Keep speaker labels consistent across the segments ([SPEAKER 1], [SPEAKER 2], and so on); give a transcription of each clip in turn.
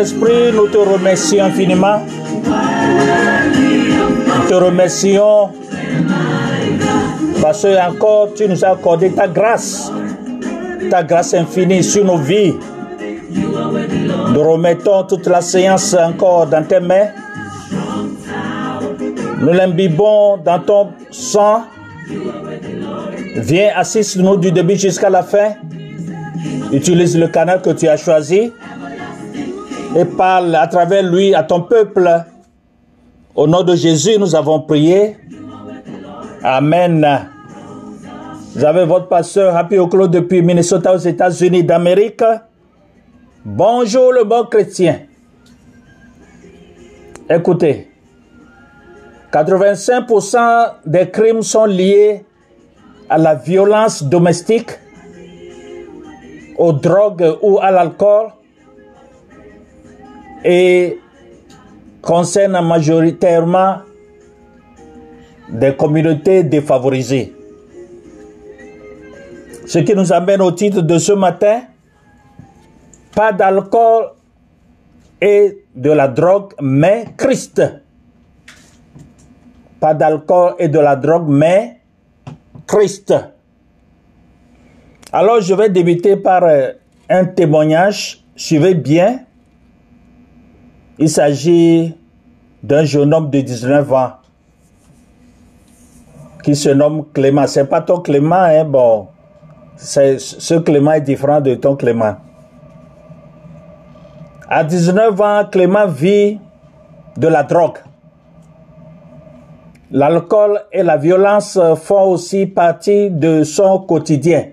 [SPEAKER 1] Saint-Esprit, nous te remercions infiniment. Nous te remercions parce que encore tu nous as accordé ta grâce, ta grâce infinie sur nos vies. Nous remettons toute la séance encore dans tes mains. Nous l'imbibons dans ton sang. Viens, assiste-nous du début jusqu'à la fin. Utilise le canal que tu as choisi et parle à travers lui à ton peuple. Au nom de Jésus, nous avons prié. Amen. Vous avez votre pasteur Happy Oclo depuis Minnesota aux États-Unis d'Amérique. Bonjour le bon chrétien. Écoutez, 85% des crimes sont liés à la violence domestique, aux drogues ou à l'alcool et concerne majoritairement des communautés défavorisées. Ce qui nous amène au titre de ce matin, pas d'alcool et de la drogue, mais Christ. Pas d'alcool et de la drogue, mais Christ. Alors je vais débuter par un témoignage. Suivez bien. Il s'agit d'un jeune homme de 19 ans qui se nomme Clément. C'est pas ton Clément, hein, bon. Ce Clément est différent de ton Clément. À 19 ans, Clément vit de la drogue. L'alcool et la violence font aussi partie de son quotidien.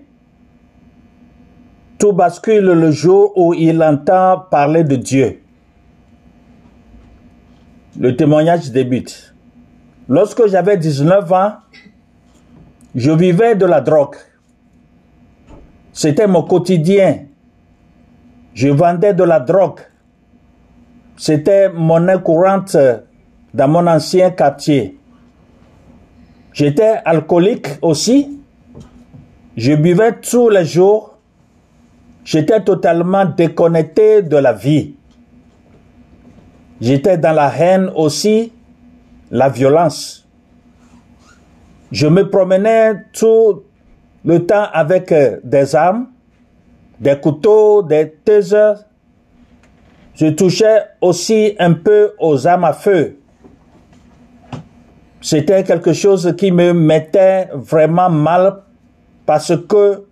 [SPEAKER 1] Tout bascule le jour où il entend parler de Dieu. Le témoignage débute. Lorsque j'avais 19 ans, je vivais de la drogue. C'était mon quotidien. Je vendais de la drogue. C'était monnaie courante dans mon ancien quartier. J'étais alcoolique aussi. Je buvais tous les jours. J'étais totalement déconnecté de la vie. J'étais dans la haine aussi, la violence. Je me promenais tout le temps avec des armes, des couteaux, des tasers. Je touchais aussi un peu aux armes à feu. c'était quelque chose qui me mettait vraiment mal parce que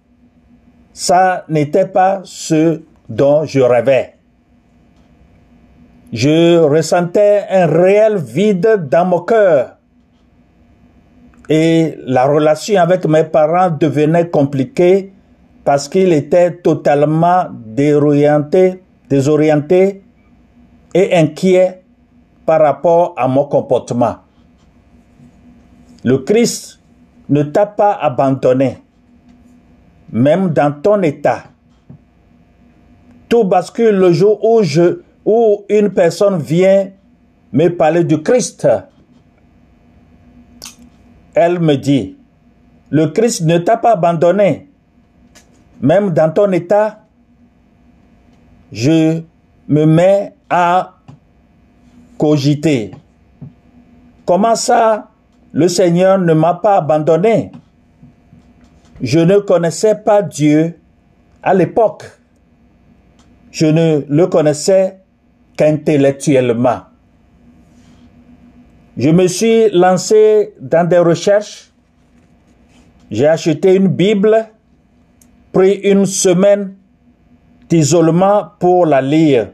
[SPEAKER 1] ça n'était pas ce dont je rêvais. Je ressentais un réel vide dans mon cœur et la relation avec mes parents devenait compliquée parce qu'il était totalement désorienté, désorienté et inquiet par rapport à mon comportement. Le Christ ne t'a pas abandonné, même dans ton état. Tout bascule le jour où, je, où une personne vient me parler du Christ. Elle me dit, le Christ ne t'a pas abandonné, même dans ton état. Je me mets à cogiter. Comment ça, le Seigneur ne m'a pas abandonné? Je ne connaissais pas Dieu à l'époque. Je ne le connaissais qu'intellectuellement. Je me suis lancé dans des recherches. J'ai acheté une Bible, pris une semaine d'isolement pour la lire.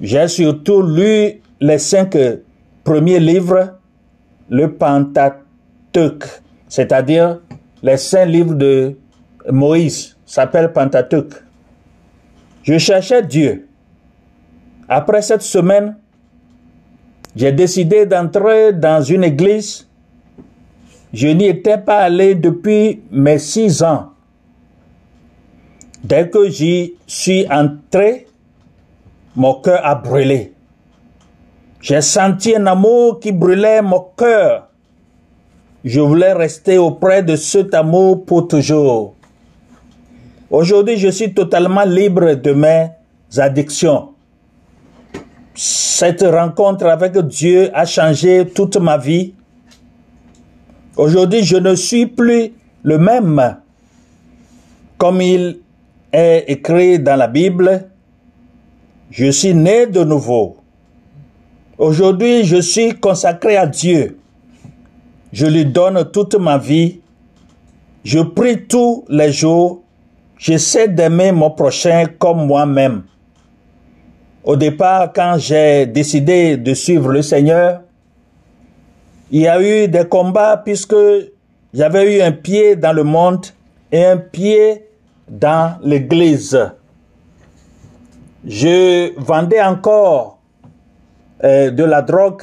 [SPEAKER 1] J'ai surtout lu les cinq premiers livres, le Pentateuque, c'est-à-dire les cinq livres de Moïse, s'appelle Pentateuque. Je cherchais Dieu. Après cette semaine, j'ai décidé d'entrer dans une église. Je n'y étais pas allé depuis mes six ans. Dès que j'y suis entré, mon cœur a brûlé. J'ai senti un amour qui brûlait mon cœur. Je voulais rester auprès de cet amour pour toujours. Aujourd'hui, je suis totalement libre de mes addictions. Cette rencontre avec Dieu a changé toute ma vie. Aujourd'hui, je ne suis plus le même. Comme il est écrit dans la Bible, je suis né de nouveau. Aujourd'hui, je suis consacré à Dieu. Je lui donne toute ma vie. Je prie tous les jours. J'essaie d'aimer mon prochain comme moi-même. Au départ, quand j'ai décidé de suivre le Seigneur, il y a eu des combats puisque j'avais eu un pied dans le monde et un pied dans l'église. Je vendais encore euh, de la drogue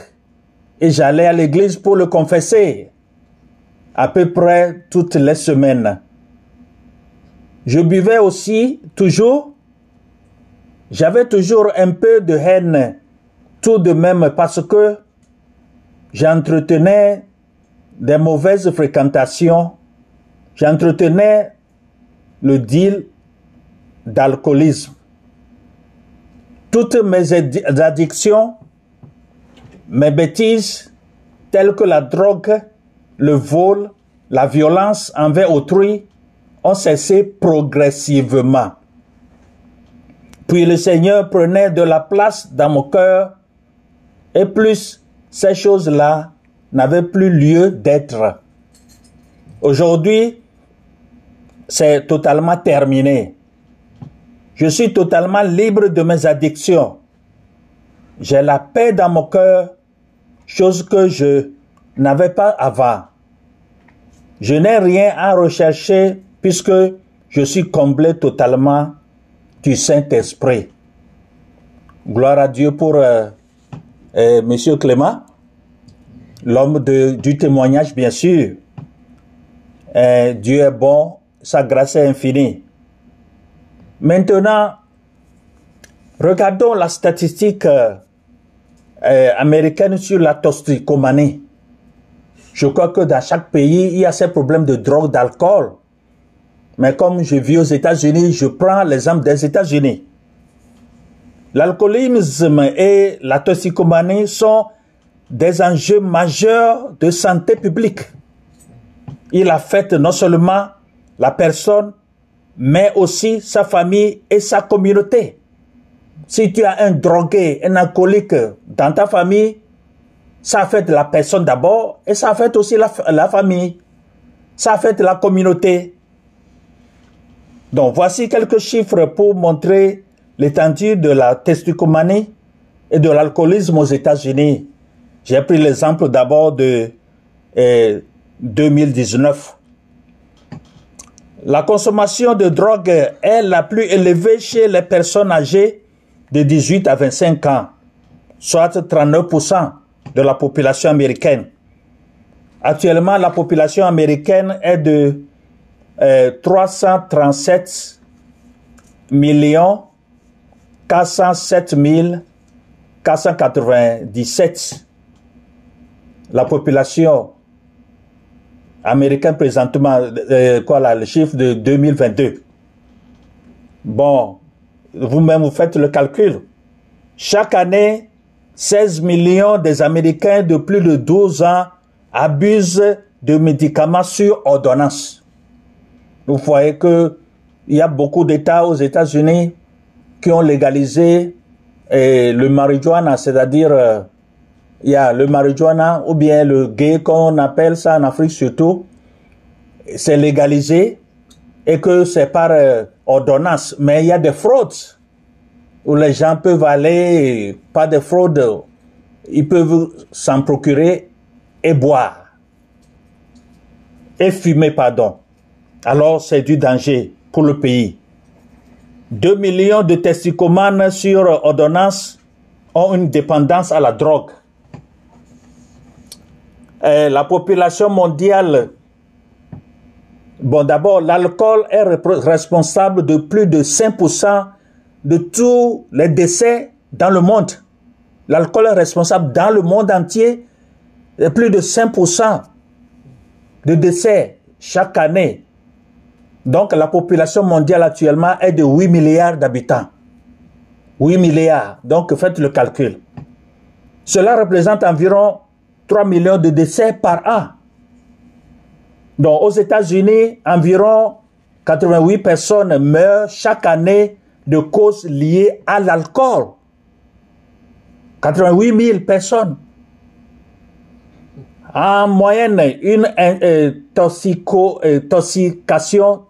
[SPEAKER 1] et j'allais à l'église pour le confesser à peu près toutes les semaines. Je buvais aussi toujours j'avais toujours un peu de haine tout de même parce que j'entretenais des mauvaises fréquentations, j'entretenais le deal d'alcoolisme. Toutes mes addictions, mes bêtises, telles que la drogue, le vol, la violence envers autrui, ont cessé progressivement. Puis le Seigneur prenait de la place dans mon cœur et plus ces choses-là n'avaient plus lieu d'être. Aujourd'hui, c'est totalement terminé. Je suis totalement libre de mes addictions. J'ai la paix dans mon cœur, chose que je n'avais pas avant. Je n'ai rien à rechercher puisque je suis comblé totalement du Saint-Esprit. Gloire à Dieu pour euh, euh, Monsieur Clément, l'homme du témoignage, bien sûr. Euh, Dieu est bon, sa grâce est infinie. Maintenant, regardons la statistique américaine sur la toxicomanie. Je crois que dans chaque pays, il y a ces problèmes de drogue, d'alcool. Mais comme je vis aux États-Unis, je prends l'exemple des États-Unis. L'alcoolisme et la toxicomanie sont des enjeux majeurs de santé publique. Il affecte non seulement la personne, mais aussi sa famille et sa communauté. Si tu as un drogué, un alcoolique dans ta famille, Ça affecte la personne d'abord et ça affecte aussi la, la famille. Ça affecte la communauté. Donc voici quelques chiffres pour montrer l'étendue de la testicomanie et de l'alcoolisme aux États-Unis. J'ai pris l'exemple d'abord de 2019. Eh, la consommation de drogue est la plus élevée chez les personnes âgées de 18 à 25 ans, soit 39% de la population américaine. Actuellement, la population américaine est de 337 euh, millions 407 497. La population américaine présentement, euh, quoi là, le chiffre de 2022. Bon, vous-même vous faites le calcul. Chaque année, 16 millions des Américains de plus de 12 ans abusent de médicaments sur ordonnance. Vous voyez que il y a beaucoup d'États aux États-Unis qui ont légalisé eh, le marijuana, c'est-à-dire euh, il y a le marijuana ou bien le gay qu'on appelle ça en Afrique surtout, c'est légalisé et que c'est par euh, ordonnance. Mais il y a des fraudes où les gens peuvent aller, pas de fraude, ils peuvent s'en procurer et boire. Et fumer, pardon. Alors c'est du danger pour le pays. 2 millions de testicomanes sur ordonnance ont une dépendance à la drogue. Et la population mondiale, bon d'abord, l'alcool est responsable de plus de 5% de tous les décès dans le monde. L'alcool est responsable dans le monde entier de plus de 5% de décès chaque année donc la population mondiale actuellement est de 8 milliards d'habitants. 8 milliards. Donc faites le calcul. Cela représente environ 3 millions de décès par an. Donc aux États-Unis, environ 88 personnes meurent chaque année de causes liées à l'alcool. 88 000 personnes. En moyenne, une euh, toxico, euh, toxication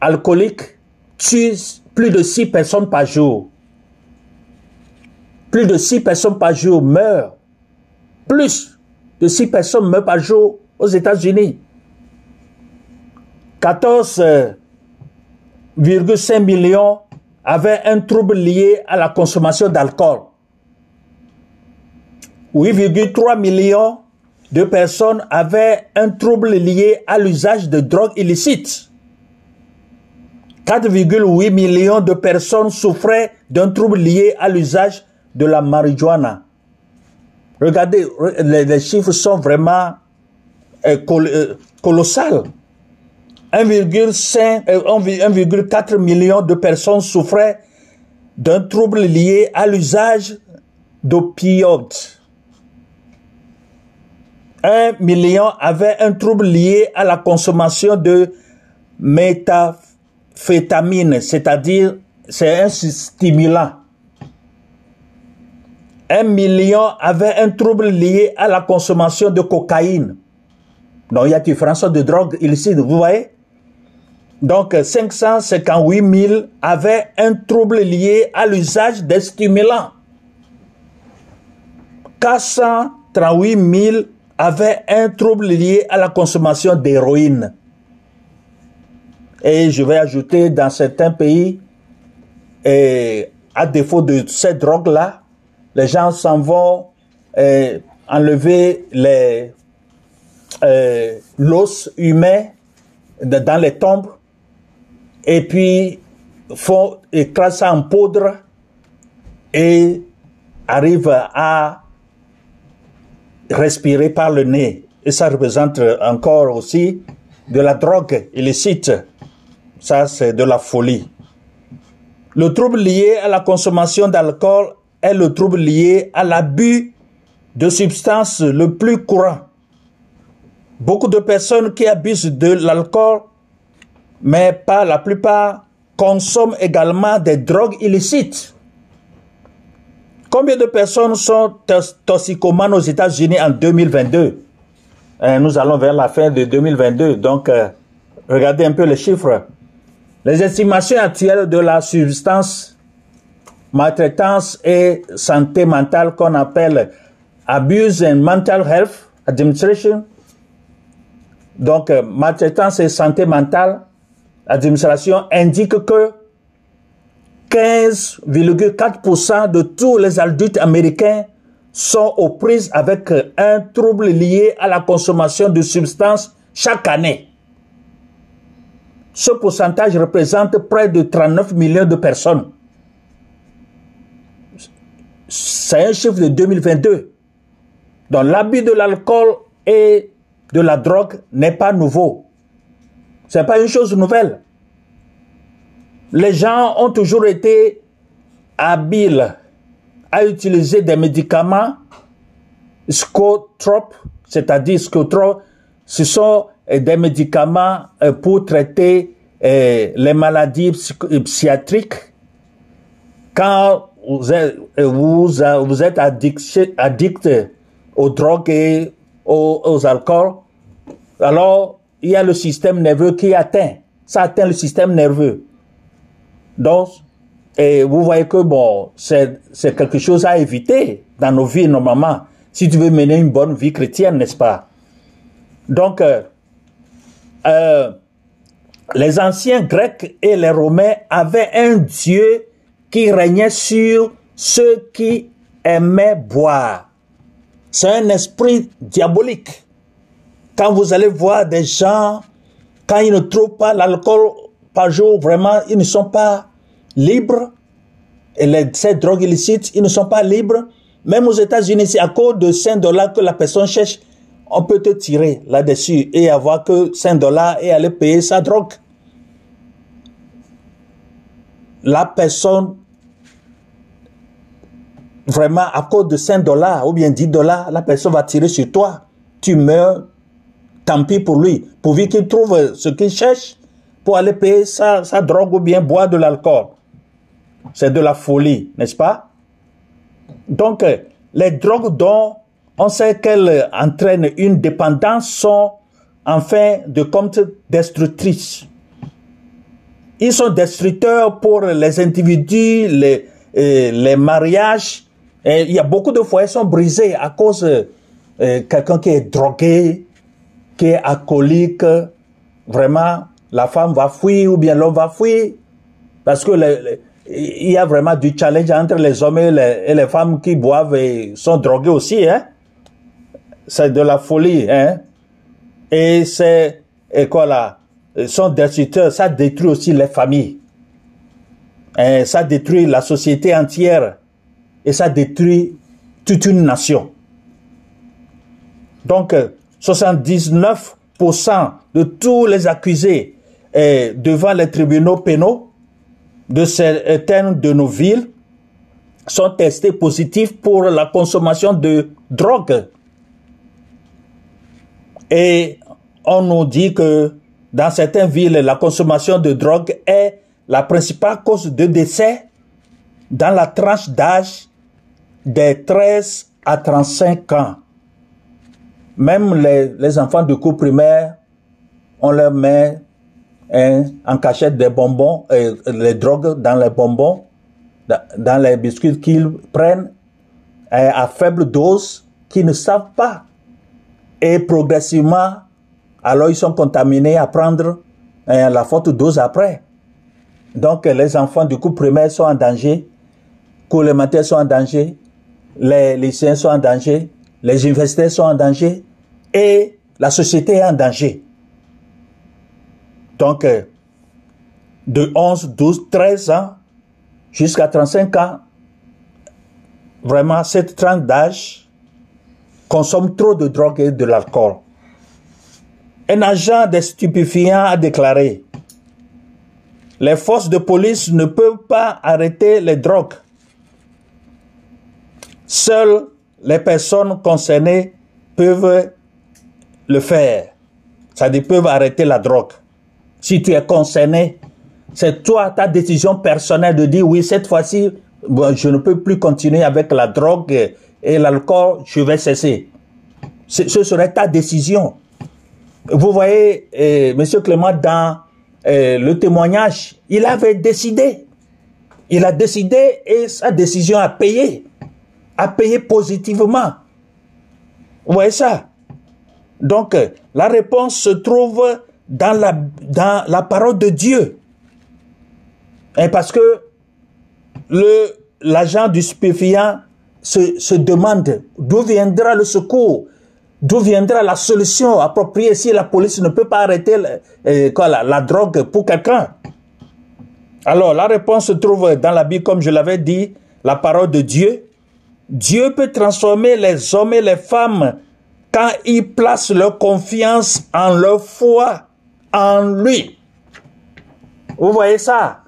[SPEAKER 1] alcoolique tue plus de 6 personnes par jour. Plus de 6 personnes par jour meurent. Plus de 6 personnes meurent par jour aux États-Unis. 14,5 millions avaient un trouble lié à la consommation d'alcool. 8,3 millions de personnes avaient un trouble lié à l'usage de drogues illicites. 4,8 millions de personnes souffraient d'un trouble lié à l'usage de la marijuana. Regardez, les, chiffres sont vraiment euh, euh, colossaux. 1,4 euh, millions de personnes souffraient d'un trouble lié à l'usage d'opioïdes. 1 million avaient un trouble lié à la consommation de méthamphétamine fétamine, c'est-à-dire c'est un stimulant. Un million avait un trouble lié à la consommation de cocaïne. Donc il y a différence de drogue illicite, vous voyez? Donc 558 000 avaient un trouble lié à l'usage des stimulants. 438 000 avaient un trouble lié à la consommation d'héroïne. Et je vais ajouter dans certains pays, et à défaut de cette drogue-là, les gens s'en vont enlever les euh, l'os humain dans les tombes et puis font écraser ça en poudre et arrivent à respirer par le nez. Et ça représente encore aussi de la drogue illicite. Ça, c'est de la folie. Le trouble lié à la consommation d'alcool est le trouble lié à l'abus de substances le plus courant. Beaucoup de personnes qui abusent de l'alcool, mais pas la plupart, consomment également des drogues illicites. Combien de personnes sont toxicomanes aux États-Unis en 2022 hein, Nous allons vers la fin de 2022, donc euh, regardez un peu les chiffres. Les estimations actuelles de la substance maltraitance et santé mentale qu'on appelle Abuse and Mental Health Administration, donc euh, maltraitance et santé mentale, administration indique que 15,4% de tous les adultes américains sont aux prises avec un trouble lié à la consommation de substances chaque année. Ce pourcentage représente près de 39 millions de personnes. C'est un chiffre de 2022. Donc l'abus de l'alcool et de la drogue n'est pas nouveau. Ce n'est pas une chose nouvelle les gens ont toujours été habiles à utiliser des médicaments scotropes, c'est-à-dire scotropes, ce sont des médicaments euh, pour traiter euh, les maladies psychiatriques. Quand vous êtes, addict, aux drogues et aux, aux alcools, alors il y a le système nerveux qui atteint. Ça atteint le système nerveux. Donc, et vous voyez que bon, c'est quelque chose à éviter dans nos vies normalement, si tu veux mener une bonne vie chrétienne, n'est-ce pas? Donc, euh, les anciens Grecs et les Romains avaient un Dieu qui régnait sur ceux qui aimaient boire. C'est un esprit diabolique. Quand vous allez voir des gens, quand ils ne trouvent pas l'alcool par jour, vraiment, ils ne sont pas libres. Et les, ces drogues illicites, ils ne sont pas libres. Même aux États-Unis, c'est à cause de 5 dollars que la personne cherche, on peut te tirer là-dessus et avoir que 5 dollars et aller payer sa drogue. La personne, vraiment, à cause de 5 dollars ou bien 10 dollars, la personne va tirer sur toi. Tu meurs, tant pis pour lui. Pourvu qu'il trouve ce qu'il cherche pour aller payer sa, sa drogue ou bien boire de l'alcool. C'est de la folie, n'est-ce pas? Donc, les drogues dont on sait qu'elles entraînent une dépendance sont en fin de compte destructrices. Ils sont destructeurs pour les individus, les, euh, les mariages. Et il y a beaucoup de foyers sont brisés à cause de euh, quelqu'un qui est drogué, qui est alcoolique. Vraiment, la femme va fuir ou bien l'homme va fuir. Parce que il y a vraiment du challenge entre les hommes et les, femmes qui boivent et sont drogués aussi. Hein? C'est de la folie. Hein? Et c'est, et quoi là, sont destructeurs, ça détruit aussi les familles. Et ça détruit la société entière. Et ça détruit toute une nation. Donc, 79% de tous les accusés devant les tribunaux pénaux de certaines de nos villes sont testés positifs pour la consommation de drogue. Et on nous dit que dans certaines villes, la consommation de drogue est la principale cause de décès dans la tranche d'âge des 13 à 35 ans. Même les, les enfants de cours primaire, on leur met Hein, en cachette des bonbons, et les drogues dans les bonbons, dans les biscuits qu'ils prennent à faible dose, qu'ils ne savent pas. Et progressivement, alors ils sont contaminés à prendre hein, la forte dose après. Donc les enfants du coup primaire sont en danger, les sont en danger, les lycéens sont en danger, les universitaires sont en danger et la société est en danger. Donc, euh, de 11, 12, 13 ans jusqu'à 35 ans, vraiment, cette tranche d'âge consomme trop de drogue et de l'alcool. Un agent des stupéfiants a déclaré Les forces de police ne peuvent pas arrêter les drogues. Seules les personnes concernées peuvent le faire. C'est-à-dire peuvent arrêter la drogue si tu es concerné, c'est toi, ta décision personnelle de dire oui, cette fois-ci, je ne peux plus continuer avec la drogue et l'alcool, je vais cesser. Ce serait ta décision. Vous voyez, euh, Monsieur Clément, dans euh, le témoignage, il avait décidé. Il a décidé et sa décision a payé. A payé positivement. Vous voyez ça? Donc, euh, la réponse se trouve dans la, dans la parole de Dieu. Parce que l'agent du stupéfiant se, se demande d'où viendra le secours, d'où viendra la solution appropriée si la police ne peut pas arrêter euh, quoi, la, la drogue pour quelqu'un. Alors, la réponse se trouve dans la Bible, comme je l'avais dit, la parole de Dieu. Dieu peut transformer les hommes et les femmes quand ils placent leur confiance en leur foi en lui. Vous voyez ça?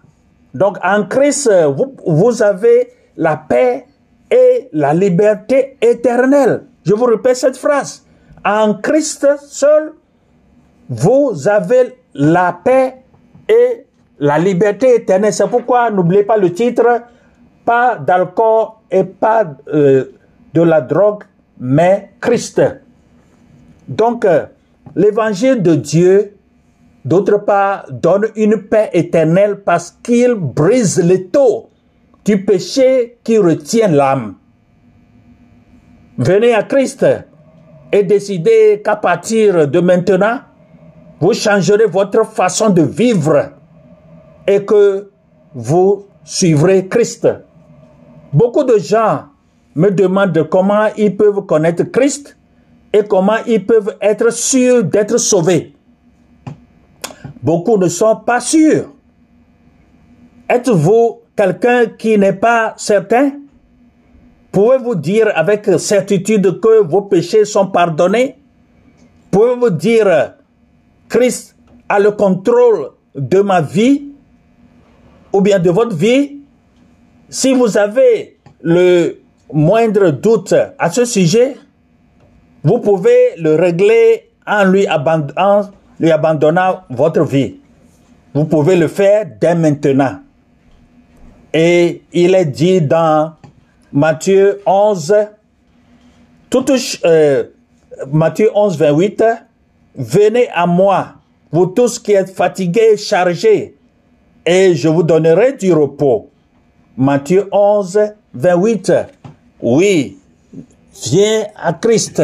[SPEAKER 1] Donc en Christ, vous, vous avez la paix et la liberté éternelle. Je vous répète cette phrase. En Christ seul, vous avez la paix et la liberté éternelle. C'est pourquoi n'oubliez pas le titre, pas d'alcool et pas euh, de la drogue, mais Christ. Donc, euh, l'évangile de Dieu, d'autre part, donne une paix éternelle parce qu'il brise les taux du péché qui retient l'âme. Venez à Christ et décidez qu'à partir de maintenant, vous changerez votre façon de vivre et que vous suivrez Christ. Beaucoup de gens me demandent comment ils peuvent connaître Christ et comment ils peuvent être sûrs d'être sauvés. Beaucoup ne sont pas sûrs. Êtes-vous quelqu'un qui n'est pas certain? Pouvez-vous dire avec certitude que vos péchés sont pardonnés? Pouvez-vous dire Christ a le contrôle de ma vie ou bien de votre vie? Si vous avez le moindre doute à ce sujet, vous pouvez le régler en lui, abandonnant votre vie. Vous pouvez le faire dès maintenant. Et il est dit dans Matthieu 11, tout, euh, Matthieu 11, 28, Venez à moi, vous tous qui êtes fatigués et chargés, et je vous donnerai du repos. Matthieu 11, 28. Oui, viens à Christ.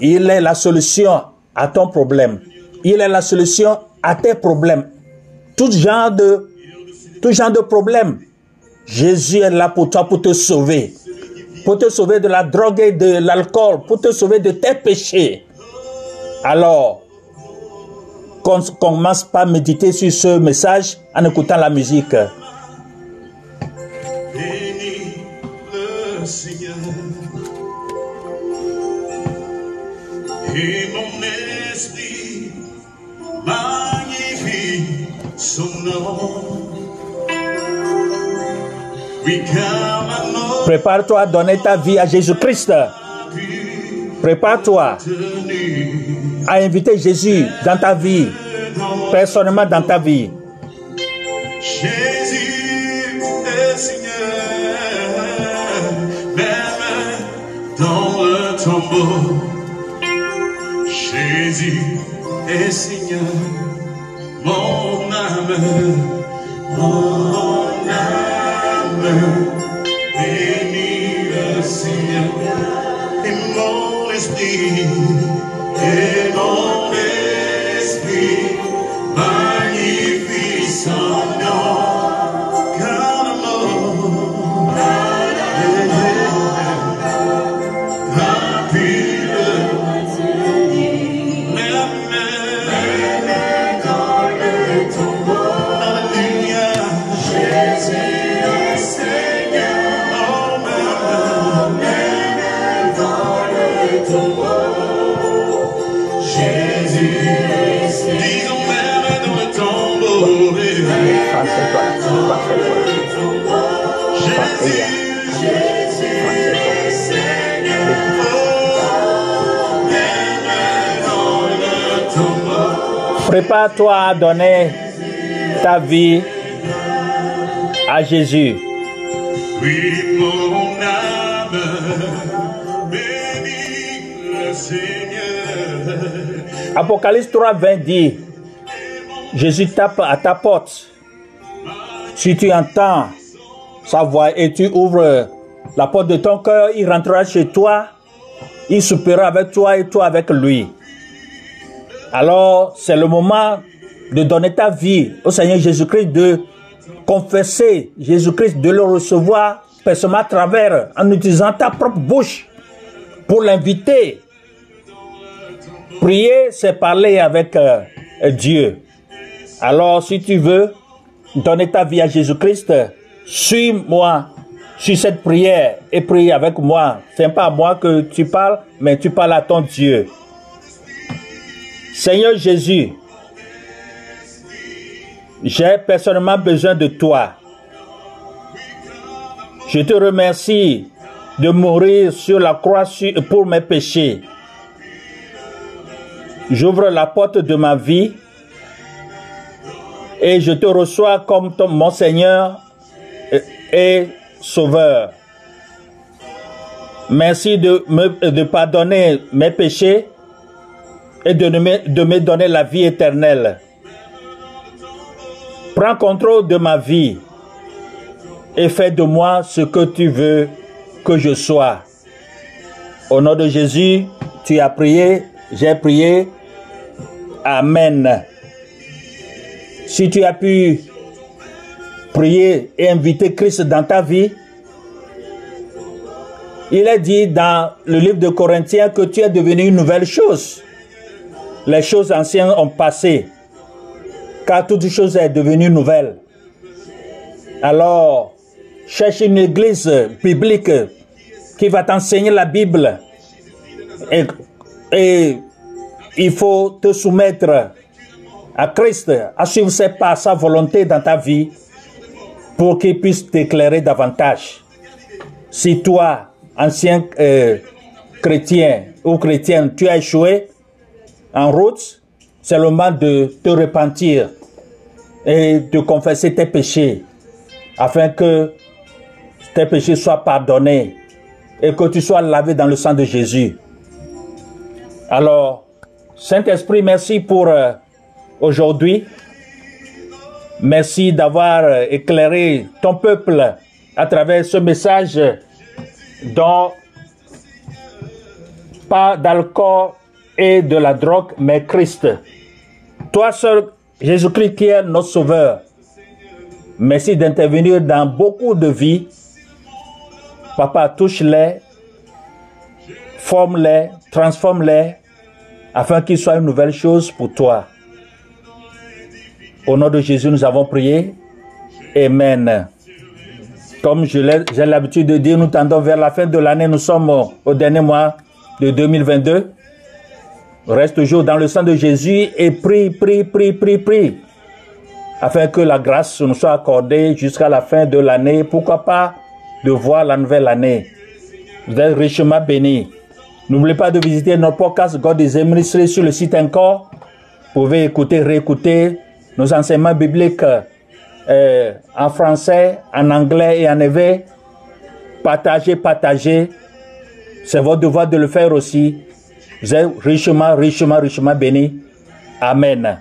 [SPEAKER 1] Il est la solution à ton problème. Il est la solution à tes problèmes. Tout genre de, tout genre de problème. Jésus est là pour toi, pour te sauver. Pour te sauver de la drogue et de l'alcool. Pour te sauver de tes péchés. Alors, qu'on commence par méditer sur ce message en écoutant la musique.
[SPEAKER 2] Et mon esprit
[SPEAKER 1] Prépare-toi à donner ta vie à Jésus-Christ. Prépare-toi à inviter Jésus dans ta vie, personnellement dans ta vie.
[SPEAKER 2] Jésus est Seigneur. Jésus est Seigneur, mon âme, âme,
[SPEAKER 1] Prépare-toi à donner ta vie à Jésus.
[SPEAKER 2] Oui, mon âme, bénis le Seigneur.
[SPEAKER 1] Apocalypse 3, 20 dit, Jésus tape à ta porte. Si tu entends sa voix et tu ouvres la porte de ton cœur, il rentrera chez toi, il soupera avec toi et toi avec lui. Alors, c'est le moment de donner ta vie au Seigneur Jésus-Christ, de confesser Jésus-Christ, de le recevoir personnellement à travers, en utilisant ta propre bouche pour l'inviter. Prier, c'est parler avec euh, Dieu. Alors, si tu veux donner ta vie à Jésus-Christ, suis-moi sur cette prière et prie avec moi. C'est pas à moi que tu parles, mais tu parles à ton Dieu. Seigneur Jésus, j'ai personnellement besoin de toi. Je te remercie de mourir sur la croix pour mes péchés. J'ouvre la porte de ma vie et je te reçois comme mon Seigneur et- et Sauveur. Merci de me de pardonner mes péchés et de me, me donner la vie éternelle. Prends contrôle de ma vie et fais de moi ce que tu veux que je sois. Au nom de Jésus, tu as prié, j'ai prié. Amen. Si tu as pu prier et inviter Christ dans ta vie, il est dit dans le livre de Corinthiens que tu es devenu une nouvelle chose. Les choses anciennes ont passé, car toute chose est devenue nouvelle. Alors, cherche une église biblique qui va t'enseigner la Bible et, il faut te soumettre à Christ, à suivre sa volonté dans ta vie pour qu'il puisse t'éclairer davantage. Si toi, ancien euh, chrétien ou chrétienne, tu as échoué en route, c'est le moment de te repentir et de confesser tes péchés afin que tes péchés soient pardonnés et que tu sois lavé dans le sang de Jésus. Alors, Saint-Esprit, merci pour euh, aujourd'hui. Merci d'avoir euh, éclairé ton peuple à travers ce message dont pas d'alcool de la drogue, mais Christ. Toi seul, Jésus-Christ qui est notre sauveur. Merci d'intervenir dans beaucoup de vies. Papa, touche-les, forme-les, transforme-les, afin qu'ils soient une nouvelle chose pour toi. Au nom de Jésus, nous avons prié. Amen. Comme j'ai l'habitude de dire, nous tendons vers la fin de l'année. Nous sommes au dernier mois de 2022. Reste toujours dans le sang de Jésus et prie, prie, prie, prie, prie. Afin que la grâce nous soit accordée jusqu'à la fin de l'année. Pourquoi pas de voir la nouvelle année? Vous êtes richement bénis. N'oubliez pas de visiter notre podcast God is a Ministry sur le site encore. Vous pouvez écouter, réécouter nos enseignements bibliques euh, en français, en anglais et en éveil. Partagez, partagez. C'est votre devoir de le faire aussi. Vous êtes richement, richement, richement bénis. Amen.